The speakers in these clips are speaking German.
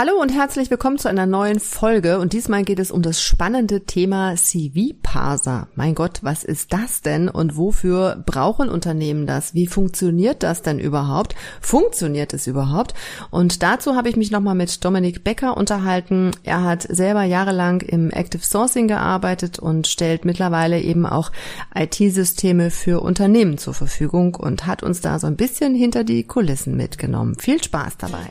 Hallo und herzlich willkommen zu einer neuen Folge und diesmal geht es um das spannende Thema CV-Parser. Mein Gott, was ist das denn und wofür brauchen Unternehmen das? Wie funktioniert das denn überhaupt? Funktioniert es überhaupt? Und dazu habe ich mich nochmal mit Dominik Becker unterhalten. Er hat selber jahrelang im Active Sourcing gearbeitet und stellt mittlerweile eben auch IT-Systeme für Unternehmen zur Verfügung und hat uns da so ein bisschen hinter die Kulissen mitgenommen. Viel Spaß dabei.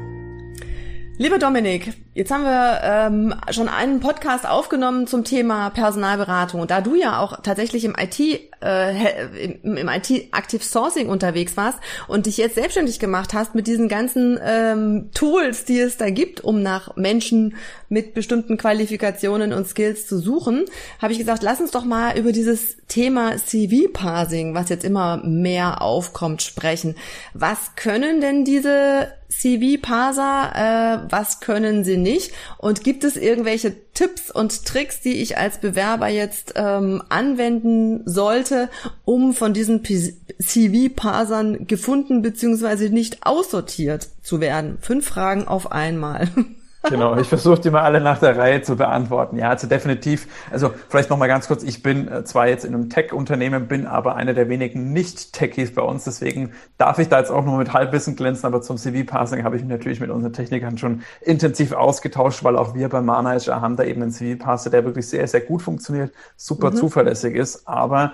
Lieber Dominik, jetzt haben wir ähm, schon einen Podcast aufgenommen zum Thema Personalberatung. Und da du ja auch tatsächlich im IT, äh, im, im IT Active Sourcing unterwegs warst und dich jetzt selbstständig gemacht hast mit diesen ganzen ähm, Tools, die es da gibt, um nach Menschen mit bestimmten Qualifikationen und Skills zu suchen, habe ich gesagt, lass uns doch mal über dieses Thema CV-Parsing, was jetzt immer mehr aufkommt, sprechen. Was können denn diese CV-Parser, äh, was können sie nicht? Und gibt es irgendwelche Tipps und Tricks, die ich als Bewerber jetzt ähm, anwenden sollte, um von diesen CV-Parsern gefunden bzw. nicht aussortiert zu werden? Fünf Fragen auf einmal. Genau, ich versuche die mal alle nach der Reihe zu beantworten. Ja, also definitiv, also vielleicht nochmal ganz kurz, ich bin äh, zwar jetzt in einem Tech-Unternehmen, bin aber einer der wenigen Nicht-Techies bei uns, deswegen darf ich da jetzt auch nur mit Halbwissen glänzen, aber zum CV-Passing habe ich mich natürlich mit unseren Technikern schon intensiv ausgetauscht, weil auch wir beim Manager haben da eben einen CV-Passer, der wirklich sehr, sehr gut funktioniert, super mhm. zuverlässig ist, aber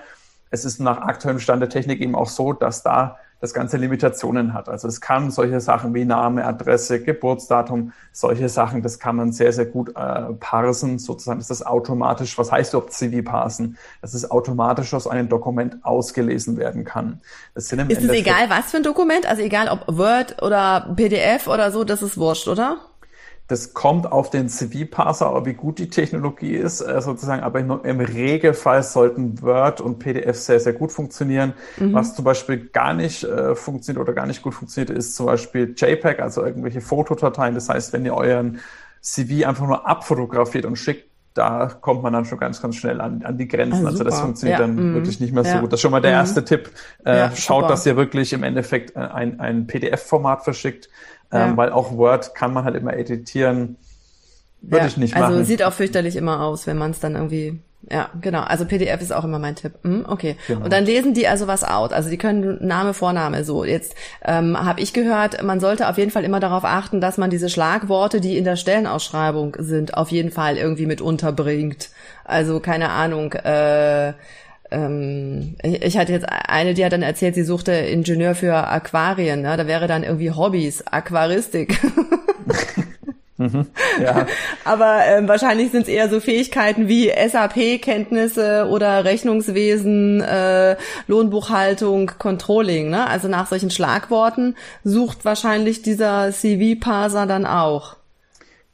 es ist nach aktuellem Stand der Technik eben auch so, dass da das Ganze Limitationen hat. Also es kann solche Sachen wie Name, Adresse, Geburtsdatum, solche Sachen, das kann man sehr, sehr gut äh, parsen. Sozusagen ist das automatisch, was heißt überhaupt CV parsen? Dass es automatisch aus einem Dokument ausgelesen werden kann. Ist es egal, was für ein Dokument? Also egal ob Word oder PDF oder so, das ist wurscht, oder? Das kommt auf den CV-Parser, wie gut die Technologie ist, äh, sozusagen. Aber im Regelfall sollten Word und PDF sehr, sehr gut funktionieren. Mhm. Was zum Beispiel gar nicht äh, funktioniert oder gar nicht gut funktioniert, ist zum Beispiel JPEG, also irgendwelche Fotodateien. Das heißt, wenn ihr euren CV einfach nur abfotografiert und schickt, da kommt man dann schon ganz, ganz schnell an, an die Grenzen. Ah, also das funktioniert ja. dann mm, wirklich nicht mehr so ja. gut. Das ist schon mal der mm. erste Tipp. Äh, ja, schaut, super. dass ihr wirklich im Endeffekt äh, ein, ein PDF-Format verschickt ähm, weil auch Word kann man halt immer editieren. Würde ja, ich nicht also machen. Also sieht auch fürchterlich immer aus, wenn man es dann irgendwie ja, genau. Also PDF ist auch immer mein Tipp. Hm, okay. Genau. Und dann lesen die also was out. Also die können Name, Vorname so. Jetzt ähm, habe ich gehört, man sollte auf jeden Fall immer darauf achten, dass man diese Schlagworte, die in der Stellenausschreibung sind, auf jeden Fall irgendwie mit unterbringt. Also keine Ahnung. Äh, ich hatte jetzt eine, die hat dann erzählt, sie suchte Ingenieur für Aquarien. Ne? Da wäre dann irgendwie Hobbys, Aquaristik. mhm, ja. Aber ähm, wahrscheinlich sind es eher so Fähigkeiten wie SAP-Kenntnisse oder Rechnungswesen, äh, Lohnbuchhaltung, Controlling. Ne? Also nach solchen Schlagworten sucht wahrscheinlich dieser CV-Parser dann auch.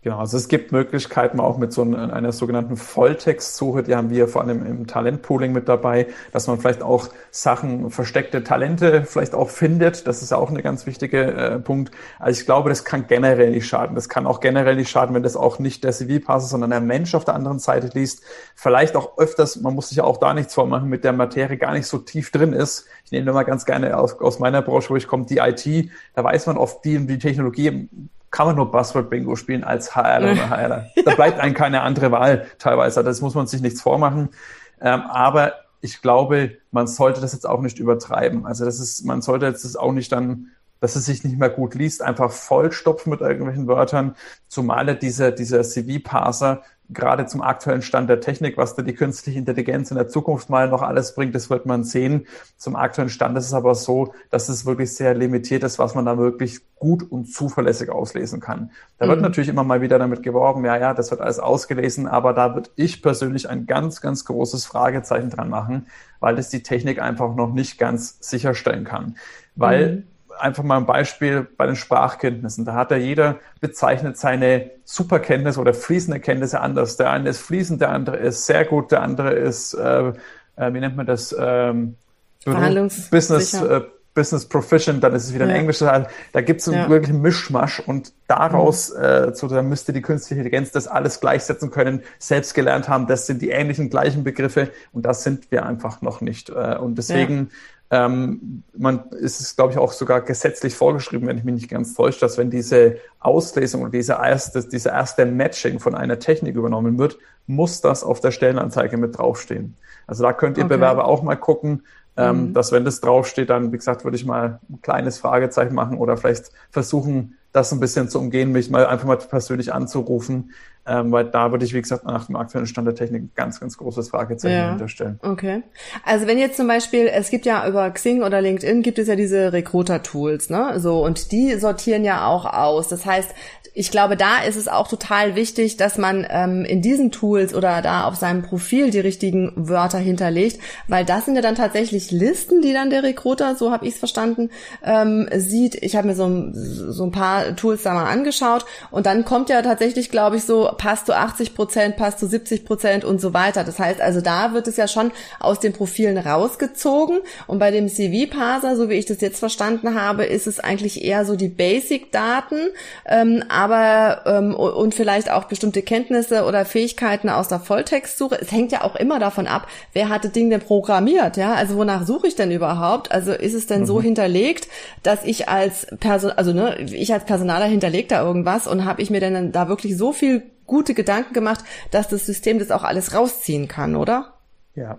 Genau, also es gibt Möglichkeiten auch mit so einer, einer sogenannten Volltextsuche, die haben wir vor allem im Talentpooling mit dabei, dass man vielleicht auch Sachen, versteckte Talente vielleicht auch findet. Das ist auch ein ganz wichtiger äh, Punkt. Also ich glaube, das kann generell nicht schaden. Das kann auch generell nicht schaden, wenn das auch nicht der CV-Pass ist, sondern der Mensch auf der anderen Seite liest. Vielleicht auch öfters, man muss sich ja auch da nichts vormachen, mit der Materie gar nicht so tief drin ist. Ich nehme mal ganz gerne aus, aus meiner Branche, wo ich komme, die IT. Da weiß man oft die, die Technologie kann man nur Buzzword-Bingo spielen als HR oder HR. Da bleibt einem keine andere Wahl teilweise. Das muss man sich nichts vormachen. Ähm, aber ich glaube, man sollte das jetzt auch nicht übertreiben. Also das ist, man sollte jetzt das auch nicht dann, dass es sich nicht mehr gut liest, einfach vollstopfen mit irgendwelchen Wörtern. Zumal dieser, dieser CV-Parser gerade zum aktuellen Stand der Technik, was da die künstliche Intelligenz in der Zukunft mal noch alles bringt, das wird man sehen. Zum aktuellen Stand ist es aber so, dass es wirklich sehr limitiert ist, was man da wirklich gut und zuverlässig auslesen kann. Da mhm. wird natürlich immer mal wieder damit geworben, ja, ja, das wird alles ausgelesen, aber da würde ich persönlich ein ganz, ganz großes Fragezeichen dran machen, weil das die Technik einfach noch nicht ganz sicherstellen kann. Weil mhm einfach mal ein Beispiel bei den Sprachkenntnissen. Da hat ja jeder bezeichnet seine Superkenntnisse oder fließende Kenntnisse anders. Der eine ist fließend, der andere ist sehr gut, der andere ist, äh, äh, wie nennt man das, ähm, Business, äh, Business Proficient, dann ist es wieder ja. ein englischer Teil. Da gibt es ja. wirklich einen Mischmasch und daraus, mhm. äh, so, da müsste die künstliche Intelligenz das alles gleichsetzen können, selbst gelernt haben, das sind die ähnlichen gleichen Begriffe und das sind wir einfach noch nicht. Äh, und deswegen ja. ähm, man ist es, glaube ich, auch sogar gesetzlich vorgeschrieben, wenn ich mich nicht ganz täusche, dass wenn diese Auslesung oder diese erste, diese erste Matching von einer Technik übernommen wird, muss das auf der Stellenanzeige mit draufstehen. Also da könnt ihr okay. Bewerber auch mal gucken, ähm, mhm. dass wenn das draufsteht, dann, wie gesagt, würde ich mal ein kleines Fragezeichen machen oder vielleicht versuchen, das ein bisschen zu umgehen, mich mal einfach mal persönlich anzurufen, ähm, weil da würde ich, wie gesagt, nach dem aktuellen Stand der Technik ein ganz, ganz großes Fragezeichen ja. hinterstellen. Okay. Also wenn jetzt zum Beispiel, es gibt ja über Xing oder LinkedIn gibt es ja diese Recruiter-Tools, ne? So, und die sortieren ja auch aus. Das heißt, ich glaube, da ist es auch total wichtig, dass man ähm, in diesen Tools oder da auf seinem Profil die richtigen Wörter hinterlegt, weil das sind ja dann tatsächlich Listen, die dann der Recruiter, so habe ich es verstanden, ähm, sieht. Ich habe mir so, so ein paar Tools da mal angeschaut und dann kommt ja tatsächlich, glaube ich, so passt du 80 Prozent, passt du 70 Prozent und so weiter. Das heißt also, da wird es ja schon aus den Profilen rausgezogen und bei dem CV-Parser, so wie ich das jetzt verstanden habe, ist es eigentlich eher so die Basic-Daten, ähm, aber ähm, und vielleicht auch bestimmte Kenntnisse oder Fähigkeiten aus der Volltextsuche. Es hängt ja auch immer davon ab, wer hat das Ding denn programmiert, ja? Also wonach suche ich denn überhaupt? Also ist es denn mhm. so hinterlegt, dass ich als Person, also ne, ich als Personaler hinterlegt da irgendwas und habe ich mir denn da wirklich so viel gute Gedanken gemacht, dass das System das auch alles rausziehen kann, oder? Ja,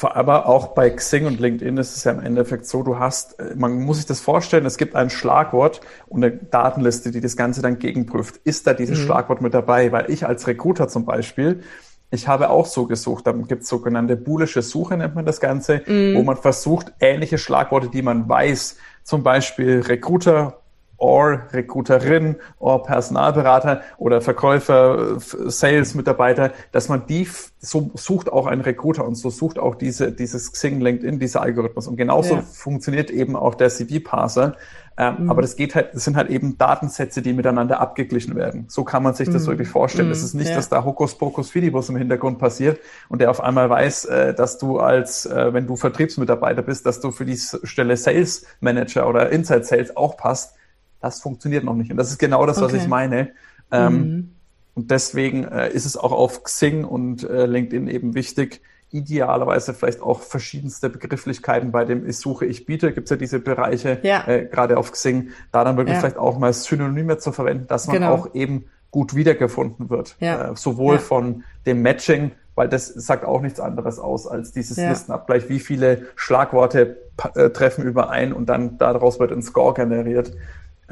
aber auch bei Xing und LinkedIn ist es ja im Endeffekt so, du hast, äh, man muss sich das vorstellen, es gibt ein Schlagwort und eine Datenliste, die das Ganze dann gegenprüft. Ist da dieses mhm. Schlagwort mit dabei? Weil ich als Recruiter zum Beispiel, ich habe auch so gesucht, dann gibt es sogenannte boolische Suche, nennt man das Ganze, mhm. wo man versucht, ähnliche Schlagworte, die man weiß, zum Beispiel Recruiter or Recruiterin or Personalberater oder Verkäufer, Sales-Mitarbeiter, dass man die, so sucht auch ein Recruiter und so sucht auch diese, dieses Xing, LinkedIn, dieser Algorithmus. Und genauso ja. funktioniert eben auch der CV-Parser. Ähm, mhm. Aber das geht halt, das sind halt eben Datensätze, die miteinander abgeglichen werden. So kann man sich das mhm. wirklich vorstellen. Es mhm. ist nicht, ja. dass da Hokuspokus Fidibus im Hintergrund passiert und der auf einmal weiß, äh, dass du als, äh, wenn du Vertriebsmitarbeiter bist, dass du für die Stelle Sales Manager oder Inside Sales auch passt das funktioniert noch nicht. Und das ist genau das, was ich meine. Ähm, mhm. Und deswegen äh, ist es auch auf Xing und äh, LinkedIn eben wichtig, idealerweise vielleicht auch verschiedenste Begrifflichkeiten bei dem Ich suche, ich biete, gibt es ja diese Bereiche, ja. äh, gerade auf Xing, da dann wirklich ja. vielleicht auch mal Synonyme zu verwenden, dass man genau. auch eben gut wiedergefunden wird. Ja. Äh, sowohl von dem Matching, weil das sagt auch nichts anderes aus als dieses Listenabgleich, wie viele Schlagworte äh, treffen überein und dann daraus wird ein Score generiert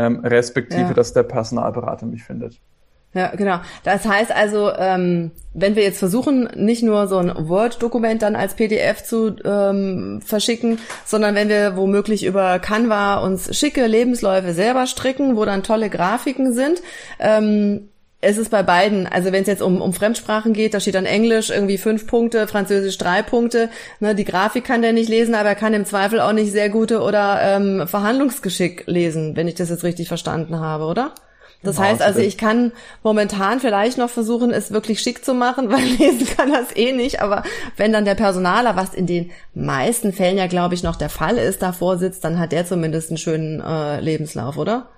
ähm, respektive, ja. dass der Personalberater mich findet. Ja, genau. Das heißt also, ähm, wenn wir jetzt versuchen, nicht nur so ein Word-Dokument dann als PDF zu ähm, verschicken, sondern wenn wir womöglich über Canva uns schicke Lebensläufe selber stricken, wo dann tolle Grafiken sind, ähm, es ist bei beiden, also wenn es jetzt um, um Fremdsprachen geht, da steht dann Englisch irgendwie fünf Punkte, Französisch drei Punkte. Ne, die Grafik kann der nicht lesen, aber er kann im Zweifel auch nicht sehr gute oder ähm, Verhandlungsgeschick lesen, wenn ich das jetzt richtig verstanden habe, oder? Das genau, heißt also, ich kann momentan vielleicht noch versuchen, es wirklich schick zu machen, weil lesen kann das eh nicht. Aber wenn dann der Personaler, was in den meisten Fällen ja, glaube ich, noch der Fall ist, davor sitzt, dann hat der zumindest einen schönen äh, Lebenslauf, oder?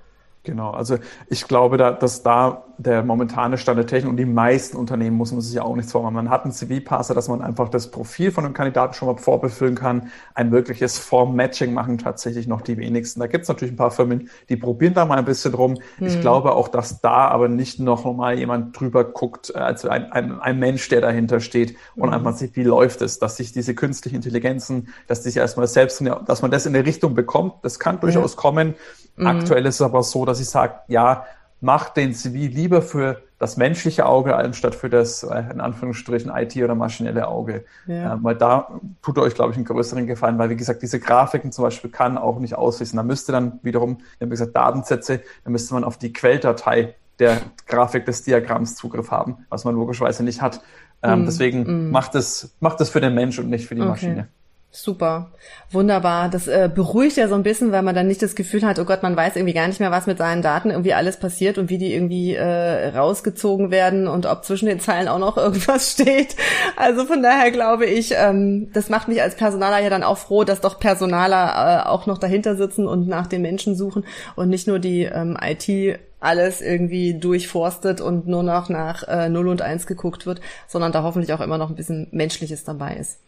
Genau, also ich glaube, da, dass da der momentane Stand der Technik und die meisten Unternehmen muss man sich ja auch nichts vormachen. Man hat einen CV-Passer, dass man einfach das Profil von einem Kandidaten schon mal vorbefüllen kann. Ein wirkliches Form-Matching machen tatsächlich noch die wenigsten. Da gibt es natürlich ein paar Firmen, die probieren da mal ein bisschen rum. Hm. Ich glaube auch, dass da aber nicht noch mal jemand drüber guckt, also ein, ein, ein Mensch, der dahinter steht und hm. einfach sieht, wie läuft es, dass sich diese künstliche Intelligenzen, dass sich erstmal selbst, dass man das in eine Richtung bekommt. Das kann durchaus ja. kommen. Mhm. Aktuell ist es aber so, dass ich sage, ja, macht den CV lieber für das menschliche Auge anstatt für das, äh, in Anführungsstrichen, IT- oder maschinelle Auge. Ja. Ähm, weil da tut ihr euch, glaube ich, einen größeren Gefallen, weil, wie gesagt, diese Grafiken zum Beispiel kann auch nicht auslesen. Da müsste dann wiederum, haben gesagt, Datensätze, da müsste man auf die Quelldatei der Grafik des Diagramms Zugriff haben, was man logischerweise nicht hat. Ähm, mhm. Deswegen mhm. macht es, macht es für den Mensch und nicht für die okay. Maschine. Super, wunderbar. Das äh, beruhigt ja so ein bisschen, weil man dann nicht das Gefühl hat, oh Gott, man weiß irgendwie gar nicht mehr, was mit seinen Daten irgendwie alles passiert und wie die irgendwie äh, rausgezogen werden und ob zwischen den Zeilen auch noch irgendwas steht. Also von daher glaube ich, ähm, das macht mich als Personaler ja dann auch froh, dass doch Personaler äh, auch noch dahinter sitzen und nach den Menschen suchen und nicht nur die ähm, IT alles irgendwie durchforstet und nur noch nach äh, 0 und 1 geguckt wird, sondern da hoffentlich auch immer noch ein bisschen Menschliches dabei ist.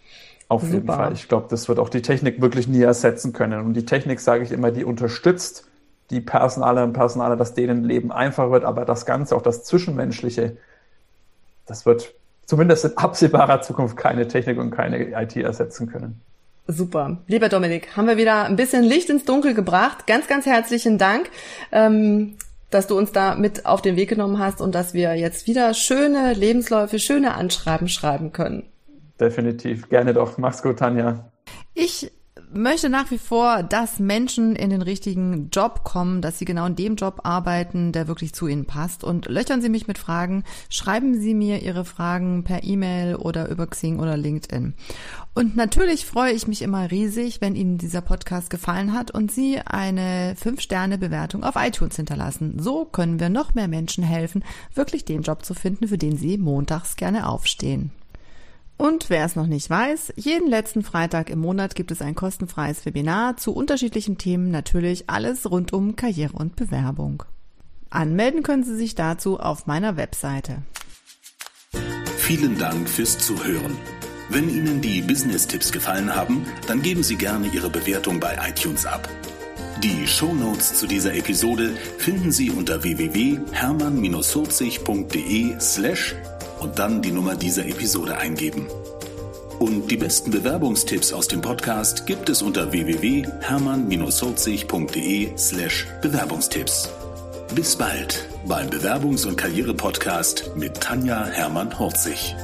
Auf Super. jeden Fall. Ich glaube, das wird auch die Technik wirklich nie ersetzen können. Und die Technik, sage ich immer, die unterstützt die Personale und Personale, dass denen Leben einfacher wird, aber das Ganze, auch das Zwischenmenschliche, das wird zumindest in absehbarer Zukunft keine Technik und keine IT ersetzen können. Super. Lieber Dominik, haben wir wieder ein bisschen Licht ins Dunkel gebracht. Ganz, ganz herzlichen Dank, ähm, dass du uns da mit auf den Weg genommen hast und dass wir jetzt wieder schöne Lebensläufe, schöne Anschreiben schreiben können definitiv. Gerne doch. Mach's gut, Tanja. Ich möchte nach wie vor, dass Menschen in den richtigen Job kommen, dass sie genau in dem Job arbeiten, der wirklich zu ihnen passt. Und löchern Sie mich mit Fragen, schreiben Sie mir Ihre Fragen per E-Mail oder über Xing oder LinkedIn. Und natürlich freue ich mich immer riesig, wenn Ihnen dieser Podcast gefallen hat und Sie eine 5-Sterne-Bewertung auf iTunes hinterlassen. So können wir noch mehr Menschen helfen, wirklich den Job zu finden, für den Sie montags gerne aufstehen. Und wer es noch nicht weiß, jeden letzten Freitag im Monat gibt es ein kostenfreies Webinar zu unterschiedlichen Themen, natürlich alles rund um Karriere und Bewerbung. Anmelden können Sie sich dazu auf meiner Webseite. Vielen Dank fürs Zuhören. Wenn Ihnen die Business-Tipps gefallen haben, dann geben Sie gerne Ihre Bewertung bei iTunes ab. Die Shownotes zu dieser Episode finden Sie unter www.hermann-40.de slash und dann die Nummer dieser Episode eingeben. Und die besten Bewerbungstipps aus dem Podcast gibt es unter www.hermann-holzig.de slash Bewerbungstipps. Bis bald beim Bewerbungs- und Karriere-Podcast mit Tanja Hermann-Horzig.